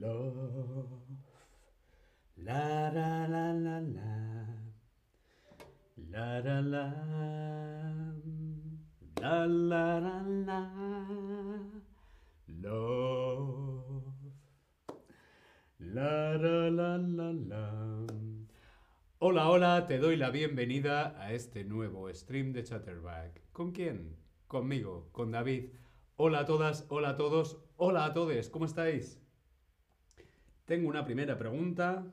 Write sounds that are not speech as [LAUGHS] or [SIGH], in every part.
Love. La la la la la. La la la. La la la la. Love. La la la la la. Hola, hola, te doy la bienvenida a este nuevo stream de Chatterback. ¿Con quién? Conmigo, con David. Hola a todas, hola a todos, hola a todos, ¿cómo estáis? Tengo una primera pregunta.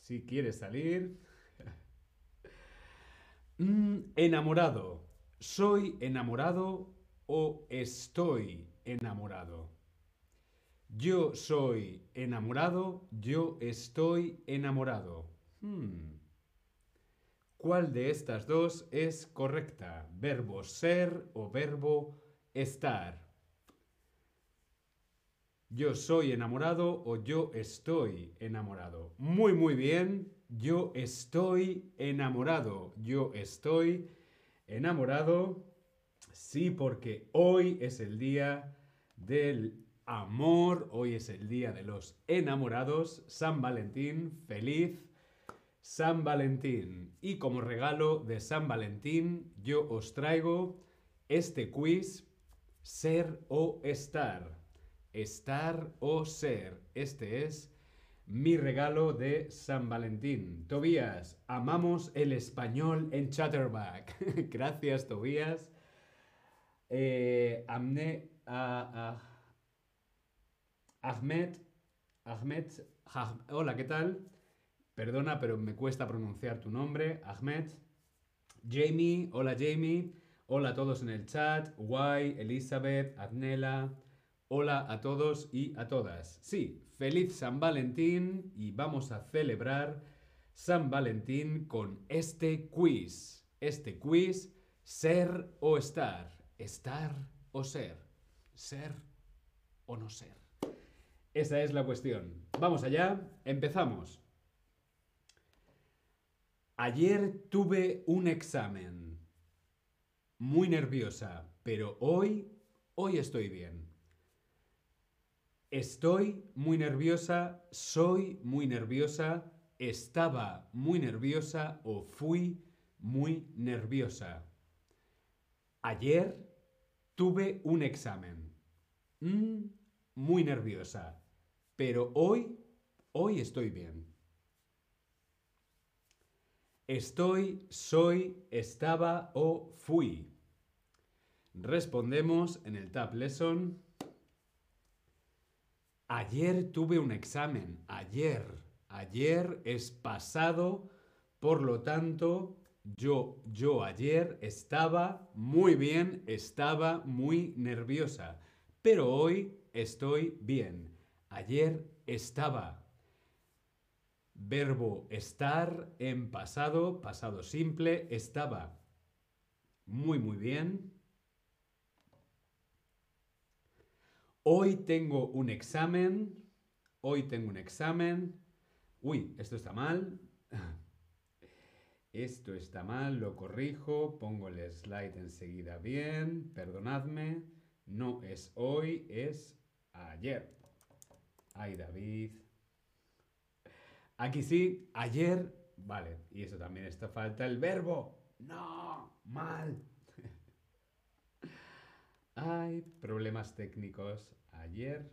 Si quieres salir. [LAUGHS] Mm, enamorado. ¿Soy enamorado o estoy enamorado? Yo soy enamorado, yo estoy enamorado. Hmm. ¿Cuál de estas dos es correcta? ¿Verbo ser o verbo estar? Yo soy enamorado o yo estoy enamorado. Muy, muy bien. Yo estoy enamorado. Yo estoy enamorado. Sí, porque hoy es el día del amor. Hoy es el día de los enamorados. San Valentín. Feliz San Valentín. Y como regalo de San Valentín, yo os traigo este quiz, ser o estar. Estar o ser. Este es mi regalo de San Valentín. Tobías, amamos el español en Chatterback. [LAUGHS] Gracias, Tobías. Eh, Amne, ah, ah, Ahmed, Ahmed, hola, ¿qué tal? Perdona, pero me cuesta pronunciar tu nombre, Ahmed. Jamie, hola Jamie. Hola a todos en el chat. Guay, Elizabeth, Adnela. Hola a todos y a todas. Sí, feliz San Valentín y vamos a celebrar San Valentín con este quiz. Este quiz, ser o estar. Estar o ser. Ser o no ser. Esa es la cuestión. Vamos allá, empezamos. Ayer tuve un examen. Muy nerviosa, pero hoy, hoy estoy bien. Estoy muy nerviosa, soy muy nerviosa, estaba muy nerviosa o fui muy nerviosa. Ayer tuve un examen. Mm, muy nerviosa. Pero hoy, hoy estoy bien. Estoy, soy, estaba o fui. Respondemos en el Tab Lesson. Ayer tuve un examen. Ayer. Ayer es pasado. Por lo tanto, yo, yo ayer estaba muy bien, estaba muy nerviosa. Pero hoy estoy bien. Ayer estaba. Verbo estar en pasado, pasado simple, estaba. Muy, muy bien. Hoy tengo un examen. Hoy tengo un examen. Uy, esto está mal. [LAUGHS] Esto está mal, lo corrijo, pongo el slide enseguida bien, perdonadme. No es hoy, es ayer. Ay, David. Aquí sí, ayer. Vale, y eso también está falta el verbo. No, mal. Hay problemas técnicos. Ayer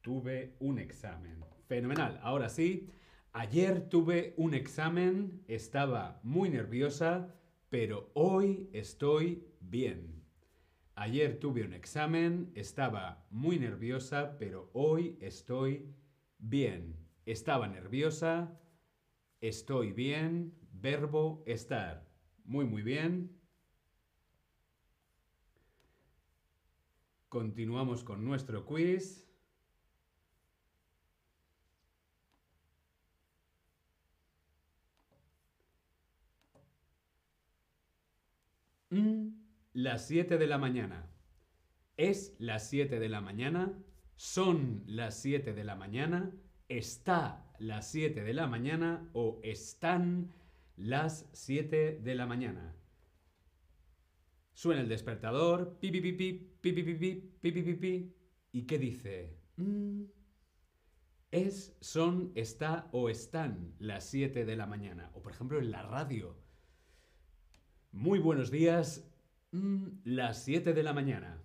tuve un examen. Fenomenal. Ahora sí, ayer tuve un examen, estaba muy nerviosa, pero hoy estoy bien. Ayer tuve un examen, estaba muy nerviosa, pero hoy estoy bien. Estaba nerviosa, estoy bien, verbo estar. Muy, muy bien. Continuamos con nuestro quiz. Mm, las 7 de la mañana. ¿Es las 7 de la mañana? ¿Son las 7 de la mañana? ¿Está las 7 de la mañana? ¿O están las 7 de la mañana? Suena el despertador, pi pi pi pi, pi pi pi pi, pi pi pi ¿y qué dice? Mm, es, son, está o están las 7 de la mañana. O por ejemplo en la radio. Muy buenos días, mm, las 7 de la mañana.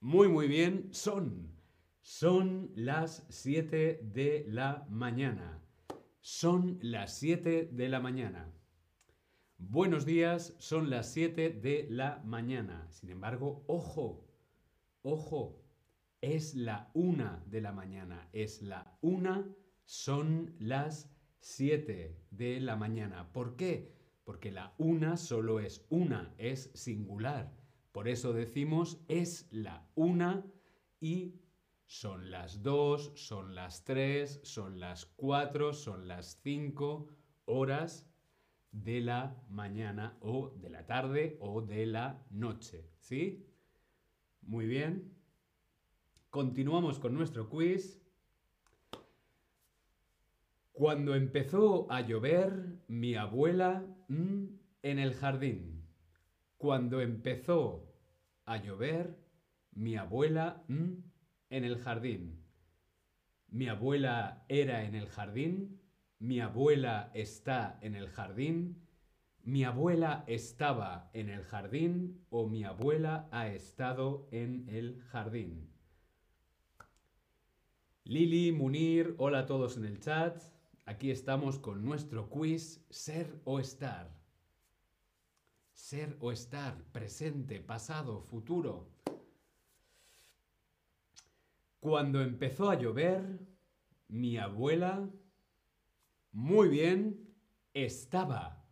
Muy muy bien, son. Son las 7 de la mañana. Son las 7 de la mañana. Buenos días, son las 7 de la mañana. Sin embargo, ojo, ojo, es la 1 de la mañana. Es la 1, son las 7 de la mañana. ¿Por qué? Porque la 1 solo es una, es singular. Por eso decimos es la 1 y son las 2, son las 3, son las 4, son las 5 horas de la mañana o de la tarde o de la noche. ¿Sí? Muy bien. Continuamos con nuestro quiz. Cuando empezó a llover, mi abuela mm, en el jardín. Cuando empezó a llover, mi abuela mm, en el jardín. Mi abuela era en el jardín mi abuela está en el jardín, mi abuela estaba en el jardín o mi abuela ha estado en el jardín. Lili, Munir, hola a todos en el chat. Aquí estamos con nuestro quiz Ser o Estar. Ser o estar, presente, pasado, futuro. Cuando empezó a llover, mi abuela muy bien, estaba.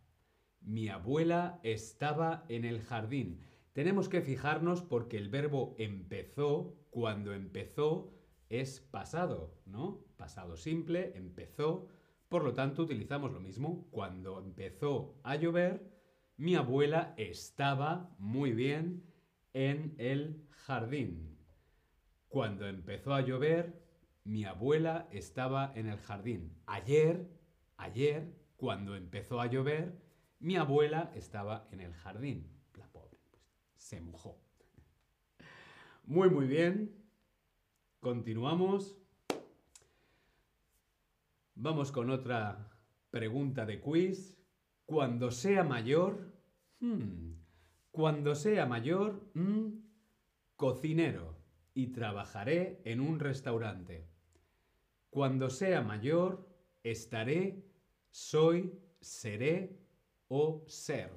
Mi abuela estaba en el jardín. Tenemos que fijarnos porque el verbo empezó, cuando empezó, es pasado, ¿no? Pasado simple, empezó. Por lo tanto, utilizamos lo mismo. Cuando empezó a llover, mi abuela estaba muy bien en el jardín. Cuando empezó a llover, mi abuela estaba en el jardín. Ayer Ayer, cuando empezó a llover, mi abuela estaba en el jardín. La pobre, pues, se mojó. Muy, muy bien. Continuamos. Vamos con otra pregunta de quiz. Cuando sea mayor, hmm, cuando sea mayor, hmm, cocinero y trabajaré en un restaurante. Cuando sea mayor, estaré, soy, seré o ser.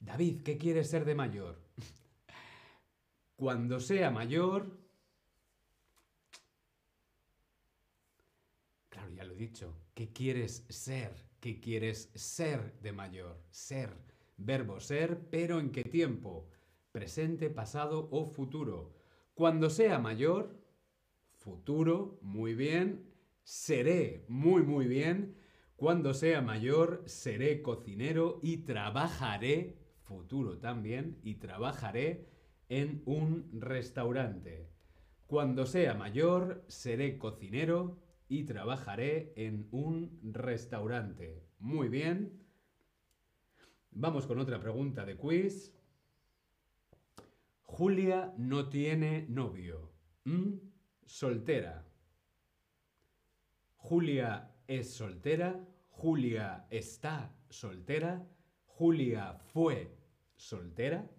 David, ¿qué quieres ser de mayor? [LAUGHS] Cuando sea mayor... Claro, ya lo he dicho. ¿Qué quieres ser? ¿Qué quieres ser de mayor? Ser. Verbo ser, pero ¿en qué tiempo? Presente, pasado o futuro. Cuando sea mayor, futuro, muy bien. Seré, muy, muy bien. Cuando sea mayor, seré cocinero y trabajaré, futuro también, y trabajaré en un restaurante. Cuando sea mayor, seré cocinero y trabajaré en un restaurante. Muy bien. Vamos con otra pregunta de quiz. Julia no tiene novio. ¿Mm? soltera. Julia es soltera, Julia está soltera, Julia fue soltera,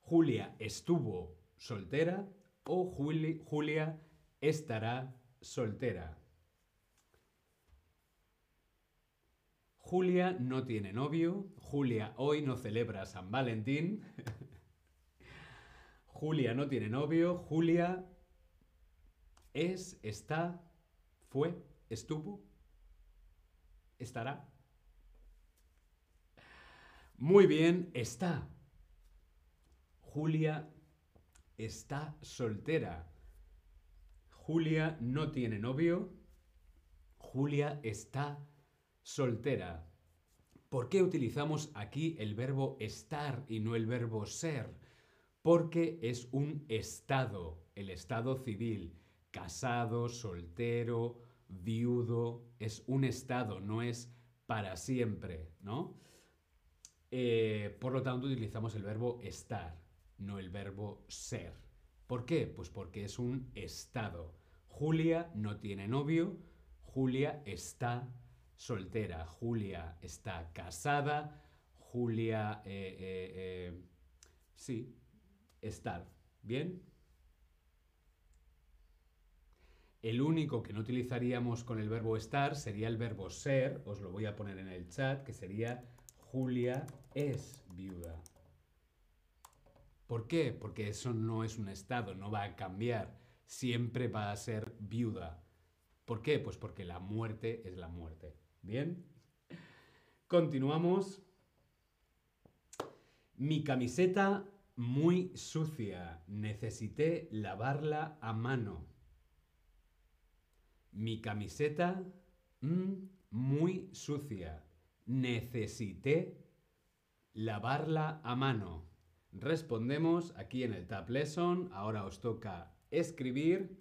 Julia estuvo soltera o Julia estará soltera. Julia no tiene novio, Julia hoy no celebra San Valentín. [LAUGHS] Julia no tiene novio, Julia es, está, fue, estuvo, estará. Muy bien, está. Julia está soltera. Julia no tiene novio. Julia está soltera. ¿Por qué utilizamos aquí el verbo estar y no el verbo ser? Porque es un estado, el estado civil casado, soltero, viudo, es un estado, no es para siempre, ¿no? Eh, por lo tanto, utilizamos el verbo estar, no el verbo ser. ¿Por qué? Pues porque es un estado. Julia no tiene novio, Julia está soltera, Julia está casada, Julia, eh, eh, sí, estar. ¿Bien? El único que no utilizaríamos con el verbo estar sería el verbo ser, os lo voy a poner en el chat, que sería Julia es viuda. ¿Por qué? Porque eso no es un estado, no va a cambiar, siempre va a ser viuda. ¿Por qué? Pues porque la muerte es la muerte. ¿Bien? Continuamos. Mi camiseta muy sucia. Necesité lavarla a mano. Mi camiseta mm, muy sucia. Necesité lavarla a mano. Respondemos aquí en el Tab Lesson. Ahora os toca escribir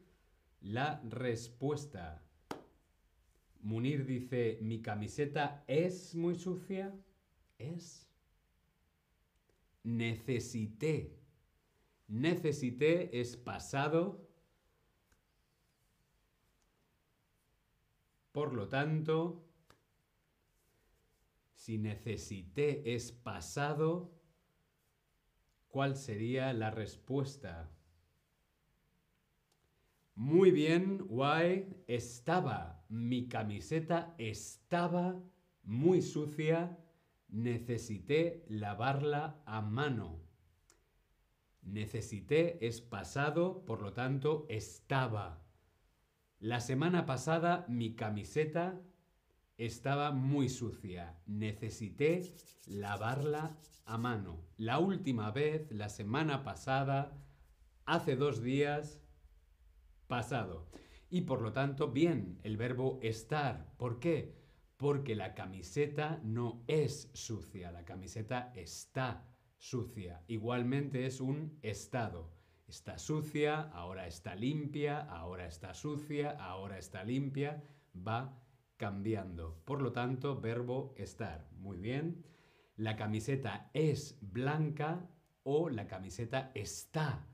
la respuesta. Munir dice, mi camiseta es muy sucia. Es. Necesité. Necesité es pasado. Por lo tanto, si necesité es pasado, ¿cuál sería la respuesta? Muy bien, guay. Estaba, mi camiseta estaba muy sucia. Necesité lavarla a mano. Necesité es pasado, por lo tanto, estaba. La semana pasada mi camiseta estaba muy sucia. Necesité lavarla a mano. La última vez, la semana pasada, hace dos días, pasado. Y por lo tanto, bien, el verbo estar. ¿Por qué? Porque la camiseta no es sucia, la camiseta está sucia. Igualmente es un estado. Está sucia, ahora está limpia, ahora está sucia, ahora está limpia. Va cambiando. Por lo tanto, verbo estar. Muy bien. La camiseta es blanca o la camiseta está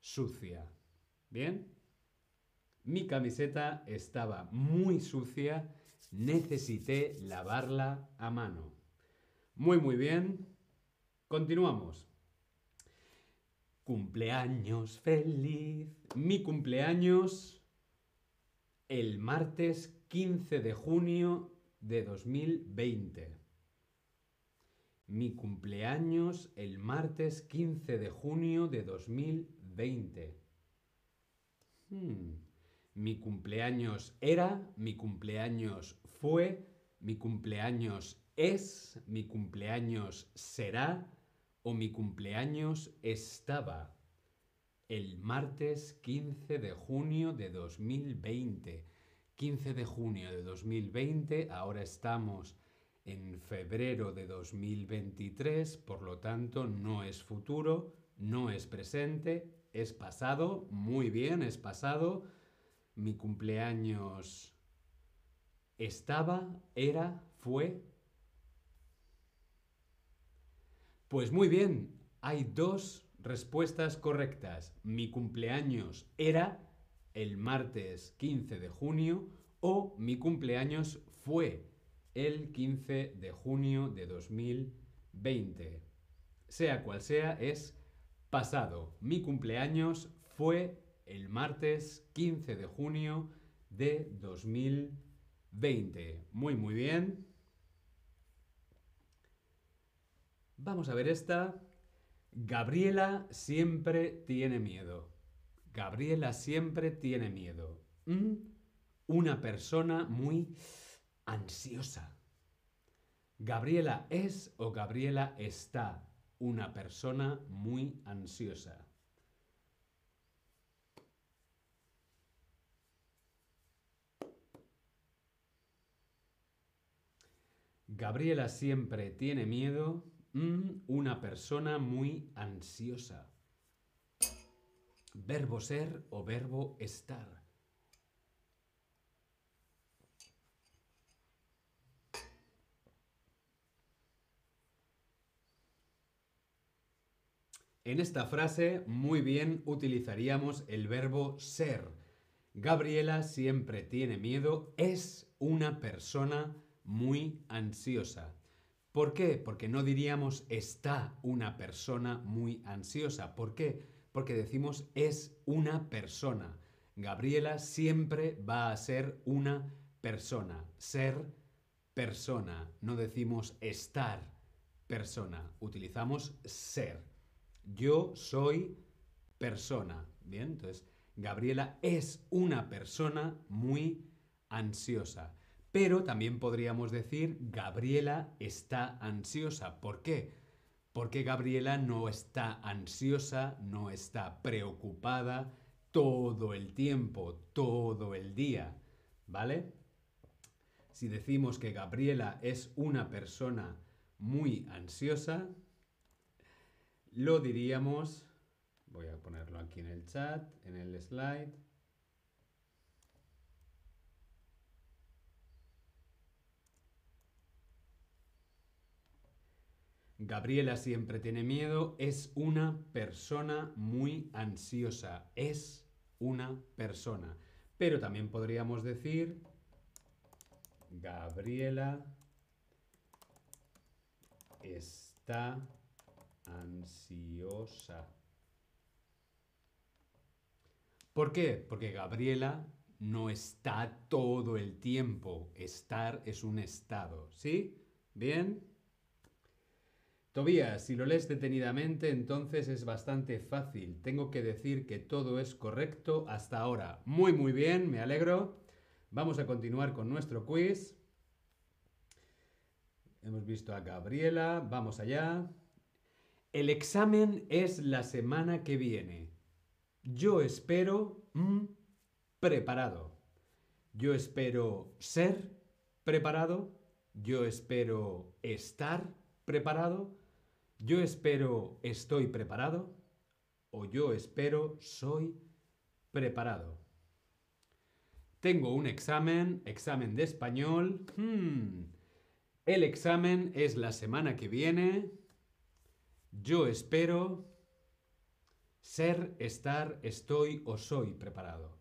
sucia. ¿Bien? Mi camiseta estaba muy sucia, necesité lavarla a mano. Muy, muy bien. Continuamos. Cumpleaños feliz. Mi cumpleaños el martes 15 de junio de 2020. Mi cumpleaños el martes 15 de junio de 2020. Hmm. Mi cumpleaños era, mi cumpleaños fue, mi cumpleaños es, mi cumpleaños será o mi cumpleaños estaba. El martes 15 de junio de 2020. 15 de junio de 2020, ahora estamos en febrero de 2023, por lo tanto no es futuro, no es presente, es pasado, muy bien, es pasado mi cumpleaños estaba, era, fue. Pues muy bien, hay dos respuestas correctas. Mi cumpleaños era el martes 15 de junio o mi cumpleaños fue el 15 de junio de 2020. Sea cual sea, es pasado. Mi cumpleaños fue el martes 15 de junio de 2020. Muy, muy bien. Vamos a ver esta. Gabriela siempre tiene miedo. Gabriela siempre tiene miedo. Mm, una persona muy ansiosa. Gabriela es o Gabriela está una persona muy ansiosa. Gabriela siempre tiene miedo. Mm, una persona muy ansiosa. Verbo ser o verbo estar. En esta frase muy bien utilizaríamos el verbo ser. Gabriela siempre tiene miedo, es una persona muy ansiosa. ¿Por qué? Porque no diríamos está una persona muy ansiosa. ¿Por qué? Porque decimos es una persona. Gabriela siempre va a ser una persona. Ser persona. No decimos estar persona. Utilizamos ser. Yo soy persona. Bien, entonces Gabriela es una persona muy ansiosa. Pero también podríamos decir Gabriela está ansiosa. ¿Por qué? Porque Gabriela no está ansiosa, no está preocupada todo el tiempo, todo el día. ¿Vale? Si decimos que Gabriela es una persona muy ansiosa, lo diríamos, voy a ponerlo aquí en el chat, en el slide. Gabriela siempre tiene miedo, es una persona muy ansiosa, es una persona. Pero también podríamos decir, Gabriela está ansiosa. ¿Por qué? Porque Gabriela no está todo el tiempo. Estar es un estado. ¿Sí? ¿Bien? Tobías, si lo lees detenidamente, entonces es bastante fácil. Tengo que decir que todo es correcto hasta ahora. Muy, muy bien, me alegro. Vamos a continuar con nuestro quiz. Hemos visto a Gabriela, vamos allá. El examen es la semana que viene. Yo espero mm, preparado. Yo espero ser preparado. Yo espero estar preparado. Yo espero estoy preparado. O yo espero soy preparado. Tengo un examen, examen de español. Hmm. El examen es la semana que viene. Yo espero ser, estar, estoy o soy preparado.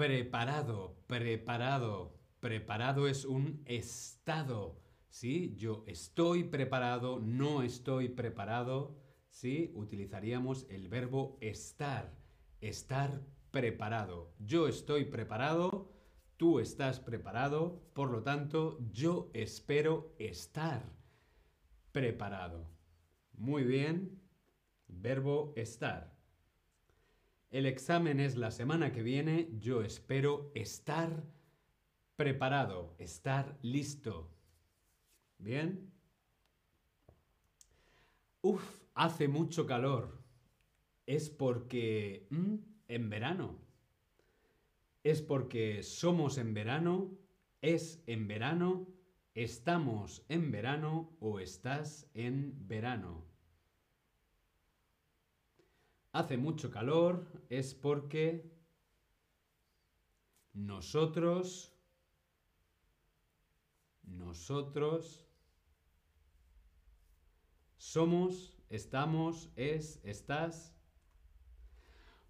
Preparado, preparado. Preparado es un estado. ¿Sí? Yo estoy preparado, no estoy preparado. ¿Sí? Utilizaríamos el verbo estar. Estar preparado. Yo estoy preparado, tú estás preparado, por lo tanto, yo espero estar preparado. Muy bien, verbo estar. El examen es la semana que viene, yo espero estar preparado, estar listo. ¿Bien? Uf, hace mucho calor. Es porque... En verano. Es porque somos en verano, es en verano, estamos en verano o estás en verano. Hace mucho calor es porque nosotros, nosotros somos, estamos, es, estás,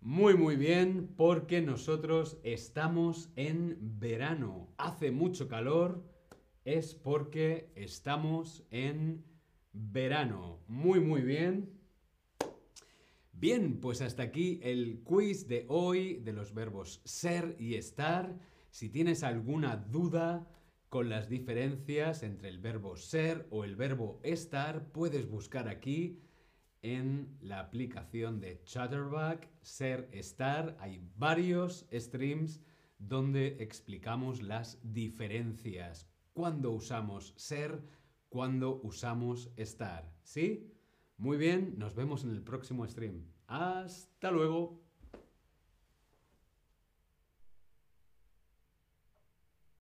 muy muy bien, porque nosotros estamos en verano. Hace mucho calor, es porque estamos en verano. Muy muy bien. Bien, pues hasta aquí el quiz de hoy de los verbos ser y estar. Si tienes alguna duda con las diferencias entre el verbo ser o el verbo estar, puedes buscar aquí en la aplicación de Chatterback, Ser, Estar. Hay varios streams donde explicamos las diferencias. Cuando usamos ser, cuando usamos estar. ¿Sí? Muy bien, nos vemos en el próximo stream. Hasta luego.